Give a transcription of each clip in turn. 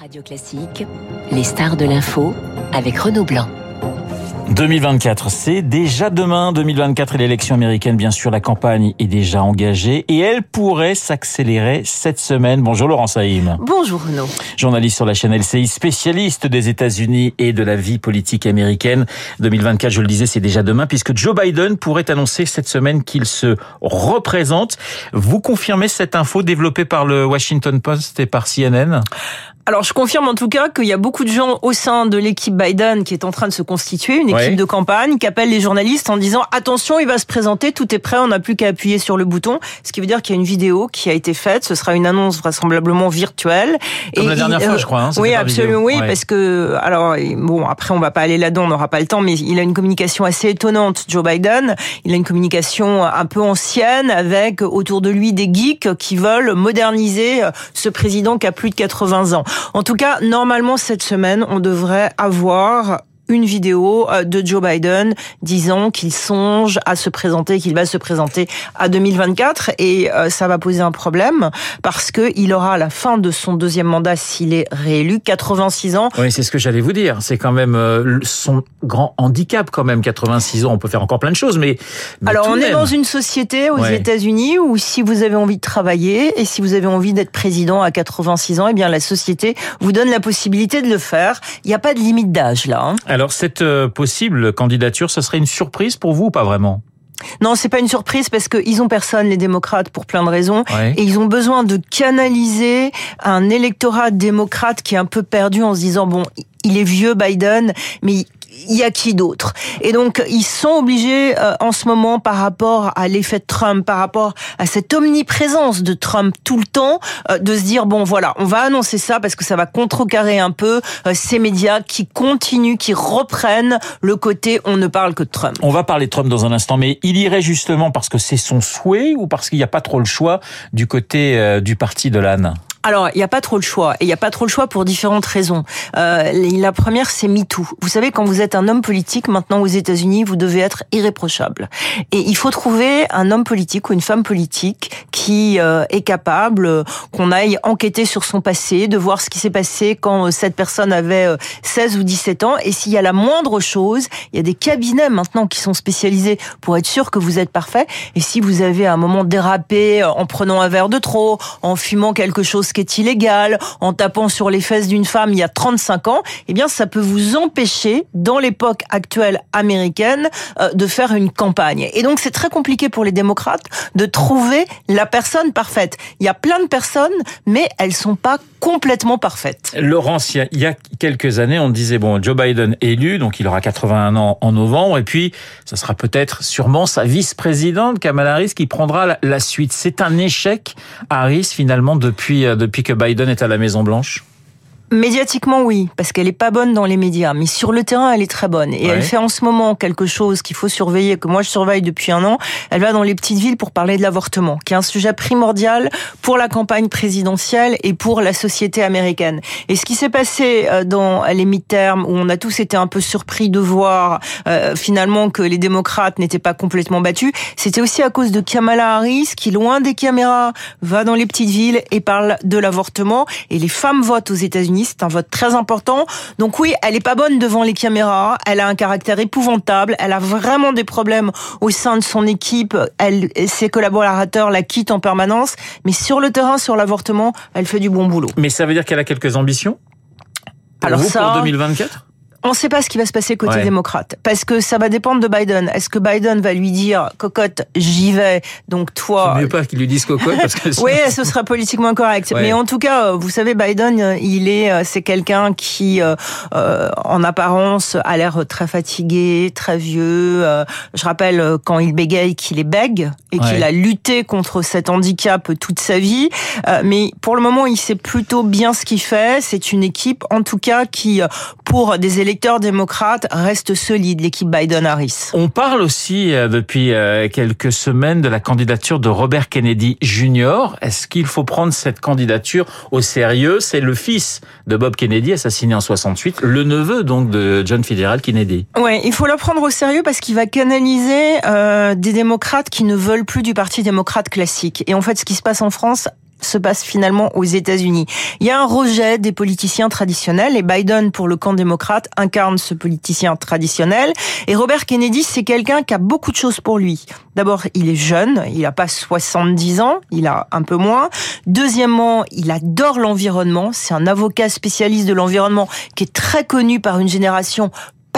Radio Classique, les stars de l'info avec Renaud Blanc. 2024, c'est déjà demain. 2024 et l'élection américaine, bien sûr, la campagne est déjà engagée et elle pourrait s'accélérer cette semaine. Bonjour Laurent Saïm. Bonjour Renaud. Journaliste sur la chaîne LCI, spécialiste des États-Unis et de la vie politique américaine. 2024, je le disais, c'est déjà demain puisque Joe Biden pourrait annoncer cette semaine qu'il se représente. Vous confirmez cette info développée par le Washington Post et par CNN alors je confirme en tout cas qu'il y a beaucoup de gens au sein de l'équipe Biden qui est en train de se constituer, une équipe de campagne, qui appelle les journalistes en disant attention, il va se présenter, tout est prêt, on n'a plus qu'à appuyer sur le bouton. Ce qui veut dire qu'il y a une vidéo qui a été faite, ce sera une annonce vraisemblablement virtuelle. Comme la dernière fois, je crois. Hein, oui, absolument, oui, parce que alors bon, après on va pas aller là-dedans, on n'aura pas le temps, mais il a une communication assez étonnante, Joe Biden. Il a une communication un peu ancienne avec autour de lui des geeks qui veulent moderniser ce président qui a plus de 80 ans. En tout cas, normalement, cette semaine, on devrait avoir une vidéo euh, de Joe Biden disant qu'il songe à se présenter, qu'il va se présenter à 2024 et euh, ça va poser un problème parce que il aura à la fin de son deuxième mandat s'il est réélu 86 ans. Oui, c'est ce que j'allais vous dire. C'est quand même euh, son grand handicap quand même 86 ans. On peut faire encore plein de choses, mais, alors on est dans une société aux États-Unis où si vous avez envie de travailler et si vous avez envie d'être président à 86 ans, eh bien la société vous donne la possibilité de le faire. Il n'y a pas de limite d'âge là. Hein. Alors cette euh, possible candidature, ce serait une surprise pour vous ou pas vraiment? Non, c'est pas une surprise parce qu'ils ont personne, les démocrates, pour plein de raisons. Et ils ont besoin de canaliser un électorat démocrate qui est un peu perdu en se disant, bon, il est vieux Biden, mais il y a qui d'autre? Et donc ils sont obligés euh, en ce moment par rapport à l'effet de Trump, par rapport à cette omniprésence de Trump tout le temps, euh, de se dire bon voilà, on va annoncer ça parce que ça va contrecarrer un peu euh, ces médias qui continuent, qui reprennent le côté on ne parle que de Trump. On va parler de Trump dans un instant, mais il irait justement parce que c'est son souhait ou parce qu'il n'y a pas trop le choix du côté du parti de l'âne alors, il n'y a pas trop le choix. Et il n'y a pas trop le choix pour différentes raisons. Euh, la première, c'est MeToo. Vous savez, quand vous êtes un homme politique, maintenant aux États-Unis, vous devez être irréprochable. Et il faut trouver un homme politique ou une femme politique qui euh, est capable euh, qu'on aille enquêter sur son passé, de voir ce qui s'est passé quand euh, cette personne avait 16 ou 17 ans. Et s'il y a la moindre chose, il y a des cabinets maintenant qui sont spécialisés pour être sûr que vous êtes parfait. Et si vous avez à un moment dérapé en prenant un verre de trop, en fumant quelque chose qui est illégal, en tapant sur les fesses d'une femme il y a 35 ans, eh bien ça peut vous empêcher, dans l'époque actuelle américaine, euh, de faire une campagne. Et donc c'est très compliqué pour les démocrates de trouver la personne parfaite. Il y a plein de personnes, mais elles sont pas complètement parfaites. Laurence, il y a quelques années, on disait bon, Joe Biden élu, donc il aura 81 ans en novembre, et puis ça sera peut-être sûrement sa vice-présidente Kamala Harris qui prendra la suite. C'est un échec Harris finalement depuis euh, depuis que Biden est à la Maison Blanche Médiatiquement, oui, parce qu'elle est pas bonne dans les médias, mais sur le terrain, elle est très bonne. Et elle fait en ce moment quelque chose qu'il faut surveiller, que moi je surveille depuis un an. Elle va dans les petites villes pour parler de l'avortement, qui est un sujet primordial pour la campagne présidentielle et pour la société américaine. Et ce qui s'est passé euh, dans les mi-termes, où on a tous été un peu surpris de voir euh, finalement que les démocrates n'étaient pas complètement battus, c'était aussi à cause de Kamala Harris, qui loin des caméras va dans les petites villes et parle de l'avortement. Et les femmes votent aux États-Unis c'est un vote très important. Donc oui, elle est pas bonne devant les caméras. Elle a un caractère épouvantable. Elle a vraiment des problèmes au sein de son équipe. Elle, ses collaborateurs la quittent en permanence. Mais sur le terrain, sur l'avortement, elle fait du bon boulot. Mais ça veut dire qu'elle a quelques ambitions? Alors ça, pour 2024 on ne sait pas ce qui va se passer côté démocrate, parce que ça va dépendre de Biden. Est-ce que Biden va lui dire cocotte, j'y vais, donc toi. mieux pas qu'il lui dise cocotte, parce que. oui, ce sera politiquement incorrect. Mais en tout cas, vous savez, Biden, il est, euh, c'est quelqu'un qui, euh, euh, en apparence, a l'air très fatigué, très vieux. je rappelle quand il bégaye qu'il est bègue et qu'il a lutté contre cet handicap toute sa vie. mais pour le moment, il sait plutôt bien ce qu'il fait. C'est une équipe, en tout cas, qui, pour des élections l'électeur démocrate reste solide, l'équipe Biden-Harris. On parle aussi euh, depuis euh, quelques semaines de la candidature de Robert Kennedy Jr. Est-ce qu'il faut prendre cette candidature au sérieux? C'est le fils de Bob Kennedy, assassiné en 68, le neveu donc de John Fitzgerald Kennedy. Oui, il faut le prendre au sérieux parce qu'il va canaliser euh, des démocrates qui ne veulent plus du Parti démocrate classique. Et en fait, ce qui se passe en France se passe finalement aux États-Unis. Il y a un rejet des politiciens traditionnels et Biden, pour le camp démocrate, incarne ce politicien traditionnel. Et Robert Kennedy, c'est quelqu'un qui a beaucoup de choses pour lui. D'abord, il est jeune, il n'a pas 70 ans, il a un peu moins. Deuxièmement, il adore l'environnement, c'est un avocat spécialiste de l'environnement qui est très connu par une génération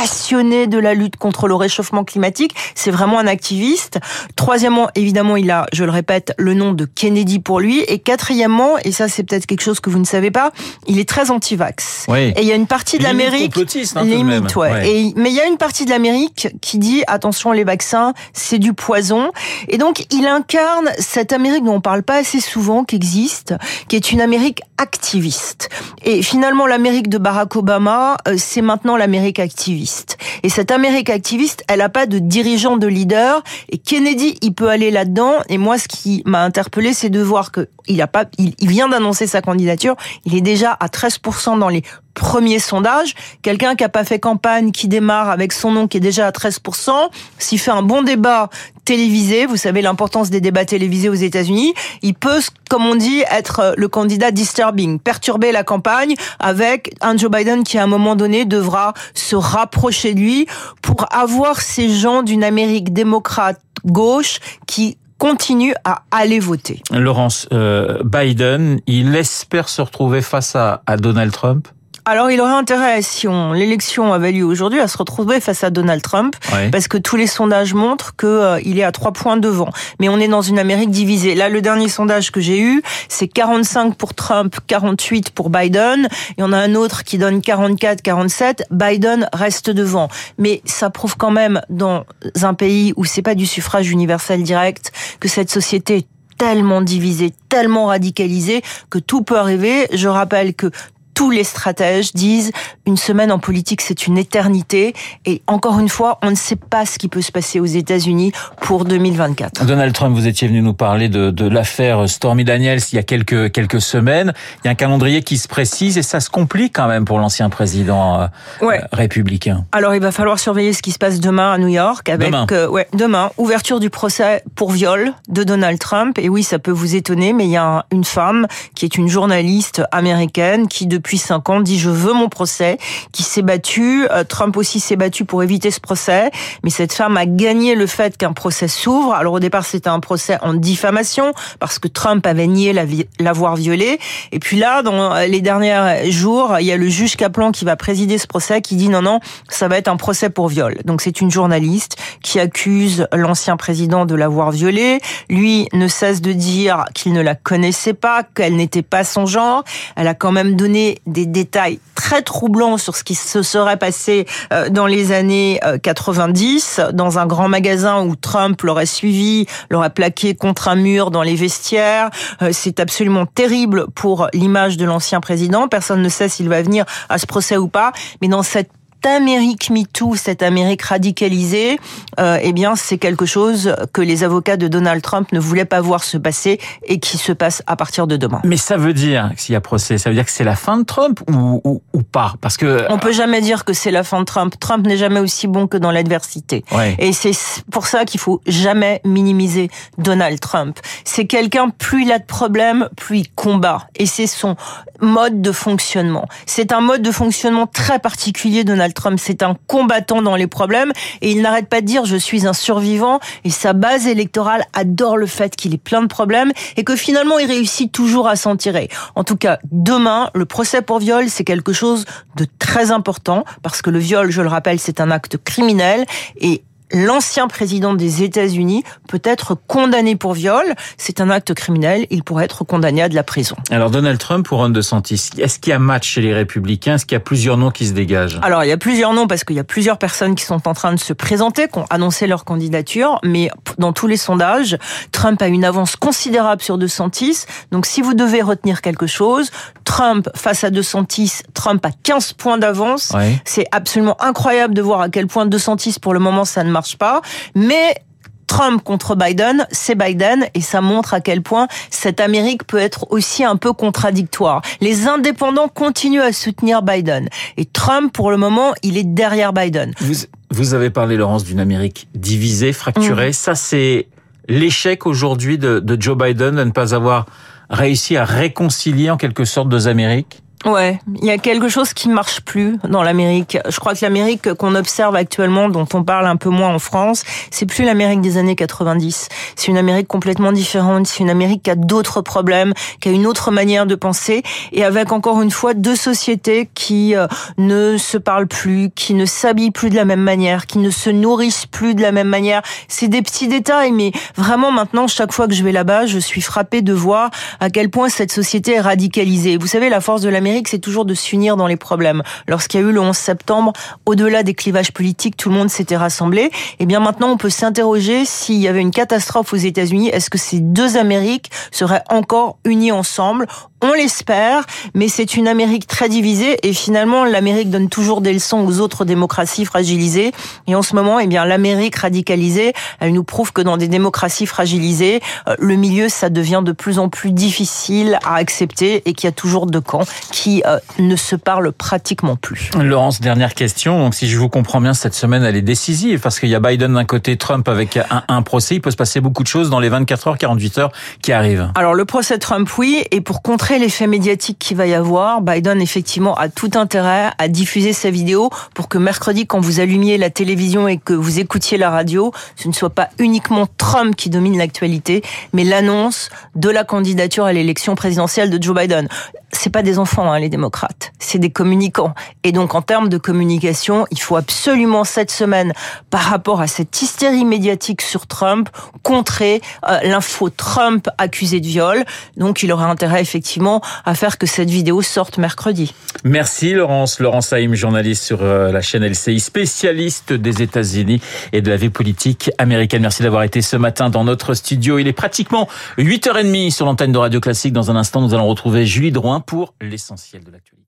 passionné de la lutte contre le réchauffement climatique. C'est vraiment un activiste. Troisièmement, évidemment, il a, je le répète, le nom de Kennedy pour lui. Et quatrièmement, et ça c'est peut-être quelque chose que vous ne savez pas, il est très anti-vax. Oui. Et il y a une partie de l'Amérique, hein, limite, ouais. ouais. Et, mais il y a une partie de l'Amérique qui dit attention, les vaccins, c'est du poison. Et donc, il incarne cette Amérique dont on parle pas assez souvent, qui existe, qui est une Amérique activiste. Et finalement, l'Amérique de Barack Obama, euh, c'est maintenant l'Amérique activiste. Et cette Amérique activiste, elle n'a pas de dirigeant, de leader. Et Kennedy, il peut aller là-dedans. Et moi, ce qui m'a interpellé, c'est de voir que il a pas, il, vient d'annoncer sa candidature. Il est déjà à 13% dans les premiers sondages. Quelqu'un qui a pas fait campagne, qui démarre avec son nom qui est déjà à 13%, s'il fait un bon débat télévisé, vous savez l'importance des débats télévisés aux États-Unis, il peut, comme on dit, être le candidat disturbing, perturber la campagne avec un Joe Biden qui à un moment donné devra se rapprocher de lui pour avoir ces gens d'une Amérique démocrate gauche qui continue à aller voter. Laurence, euh, Biden, il espère se retrouver face à Donald Trump? Alors, il aurait intérêt, si on l'élection avait lieu aujourd'hui, à se retrouver face à Donald Trump, ouais. parce que tous les sondages montrent que euh, il est à trois points devant. Mais on est dans une Amérique divisée. Là, le dernier sondage que j'ai eu, c'est 45 pour Trump, 48 pour Biden. Il y en a un autre qui donne 44, 47. Biden reste devant. Mais ça prouve quand même dans un pays où c'est pas du suffrage universel direct que cette société est tellement divisée, tellement radicalisée que tout peut arriver. Je rappelle que tous les stratèges disent une semaine en politique, c'est une éternité. Et encore une fois, on ne sait pas ce qui peut se passer aux États-Unis pour 2024. Donald Trump, vous étiez venu nous parler de, de l'affaire Stormy Daniels il y a quelques quelques semaines. Il y a un calendrier qui se précise et ça se complique quand même pour l'ancien président euh, ouais. républicain. Alors, il va falloir surveiller ce qui se passe demain à New York avec demain. Euh, ouais, demain ouverture du procès pour viol de Donald Trump. Et oui, ça peut vous étonner, mais il y a une femme qui est une journaliste américaine qui depuis depuis cinq ans dit je veux mon procès, qui s'est battu. Trump aussi s'est battu pour éviter ce procès, mais cette femme a gagné le fait qu'un procès s'ouvre. Alors au départ c'était un procès en diffamation parce que Trump avait nié l'avoir violée. Et puis là, dans les derniers jours, il y a le juge Kaplan qui va présider ce procès qui dit non non, ça va être un procès pour viol. Donc c'est une journaliste qui accuse l'ancien président de l'avoir violée. Lui ne cesse de dire qu'il ne la connaissait pas, qu'elle n'était pas son genre. Elle a quand même donné des détails très troublants sur ce qui se serait passé dans les années 90 dans un grand magasin où Trump l'aurait suivi, l'aurait plaqué contre un mur dans les vestiaires. C'est absolument terrible pour l'image de l'ancien président. Personne ne sait s'il va venir à ce procès ou pas. Mais dans cette Amérique MeToo, cette Amérique radicalisée, euh, eh bien, c'est quelque chose que les avocats de Donald Trump ne voulaient pas voir se passer et qui se passe à partir de demain. Mais ça veut dire, s'il y a procès, ça veut dire que c'est la fin de Trump ou, ou, ou pas? Parce que on peut jamais dire que c'est la fin de Trump. Trump n'est jamais aussi bon que dans l'adversité. Ouais. Et c'est pour ça qu'il faut jamais minimiser Donald Trump. C'est quelqu'un, plus il a de problèmes, plus il combat. Et c'est son mode de fonctionnement. C'est un mode de fonctionnement très particulier, Donald Trump, c'est un combattant dans les problèmes. Et il n'arrête pas de dire je suis un survivant. Et sa base électorale adore le fait qu'il ait plein de problèmes et que finalement il réussit toujours à s'en tirer. En tout cas, demain, le procès pour viol, c'est quelque chose de très important parce que le viol, je le rappelle, c'est un acte criminel. Et l'ancien président des États-Unis peut être condamné pour viol. C'est un acte criminel. Il pourrait être condamné à de la prison. Alors Donald Trump ou Ron DeSantis, est-ce qu'il y a match chez les Républicains? Est-ce qu'il y a plusieurs noms qui se dégagent? Alors il y a plusieurs noms parce qu'il y a plusieurs personnes qui sont en train de se présenter, qui ont annoncé leur candidature. Mais dans tous les sondages, Trump a une avance considérable sur DeSantis. Donc si vous devez retenir quelque chose, Trump face à DeSantis, Trump a 15 points d'avance. C'est absolument incroyable de voir à quel point DeSantis pour le moment ça ne marche pas. Mais Trump contre Biden, c'est Biden et ça montre à quel point cette Amérique peut être aussi un peu contradictoire. Les indépendants continuent à soutenir Biden et Trump, pour le moment, il est derrière Biden. Vous, vous avez parlé, Laurence, d'une Amérique divisée, fracturée. Mmh. Ça, c'est l'échec aujourd'hui de, de Joe Biden de ne pas avoir réussi à réconcilier en quelque sorte deux Amériques? Ouais, il y a quelque chose qui marche plus dans l'Amérique. Je crois que l'Amérique qu'on observe actuellement, dont on parle un peu moins en France, c'est plus l'Amérique des années 90. C'est une Amérique complètement différente. C'est une Amérique qui a d'autres problèmes, qui a une autre manière de penser, et avec encore une fois deux sociétés qui euh, ne se parlent plus, qui ne s'habillent plus de la même manière, qui ne se nourrissent plus de la même manière. C'est des petits détails, mais vraiment maintenant, chaque fois que je vais là-bas, je suis frappée de voir à quel point cette société est radicalisée. Vous savez, la force de l'Amérique c'est toujours de s'unir dans les problèmes. Lorsqu'il y a eu le 11 septembre, au-delà des clivages politiques, tout le monde s'était rassemblé. Et eh bien maintenant, on peut s'interroger s'il y avait une catastrophe aux États-Unis, est-ce que ces deux Amériques seraient encore unies ensemble? On l'espère, mais c'est une Amérique très divisée et finalement l'Amérique donne toujours des leçons aux autres démocraties fragilisées. Et en ce moment, eh bien l'Amérique radicalisée, elle nous prouve que dans des démocraties fragilisées, euh, le milieu ça devient de plus en plus difficile à accepter et qu'il y a toujours deux camps qui euh, ne se parlent pratiquement plus. Laurence, dernière question. Donc si je vous comprends bien, cette semaine elle est décisive parce qu'il y a Biden d'un côté, Trump avec un, un procès. Il peut se passer beaucoup de choses dans les 24 heures, 48 heures qui arrivent. Alors le procès Trump, oui, et pour contrer l'effet médiatique qu'il va y avoir, Biden effectivement a tout intérêt à diffuser sa vidéo pour que mercredi, quand vous allumiez la télévision et que vous écoutiez la radio, ce ne soit pas uniquement Trump qui domine l'actualité, mais l'annonce de la candidature à l'élection présidentielle de Joe Biden c'est pas des enfants, hein, les démocrates, c'est des communicants. Et donc, en termes de communication, il faut absolument cette semaine, par rapport à cette hystérie médiatique sur Trump, contrer euh, l'info Trump accusé de viol. Donc, il aura intérêt effectivement à faire que cette vidéo sorte mercredi. Merci Laurence, Laurence Haïm, journaliste sur euh, la chaîne LCI, spécialiste des États-Unis et de la vie politique américaine. Merci d'avoir été ce matin dans notre studio. Il est pratiquement 8h30 sur l'antenne de Radio Classique. Dans un instant, nous allons retrouver Julie Drouin pour l'essentiel de l'actualité.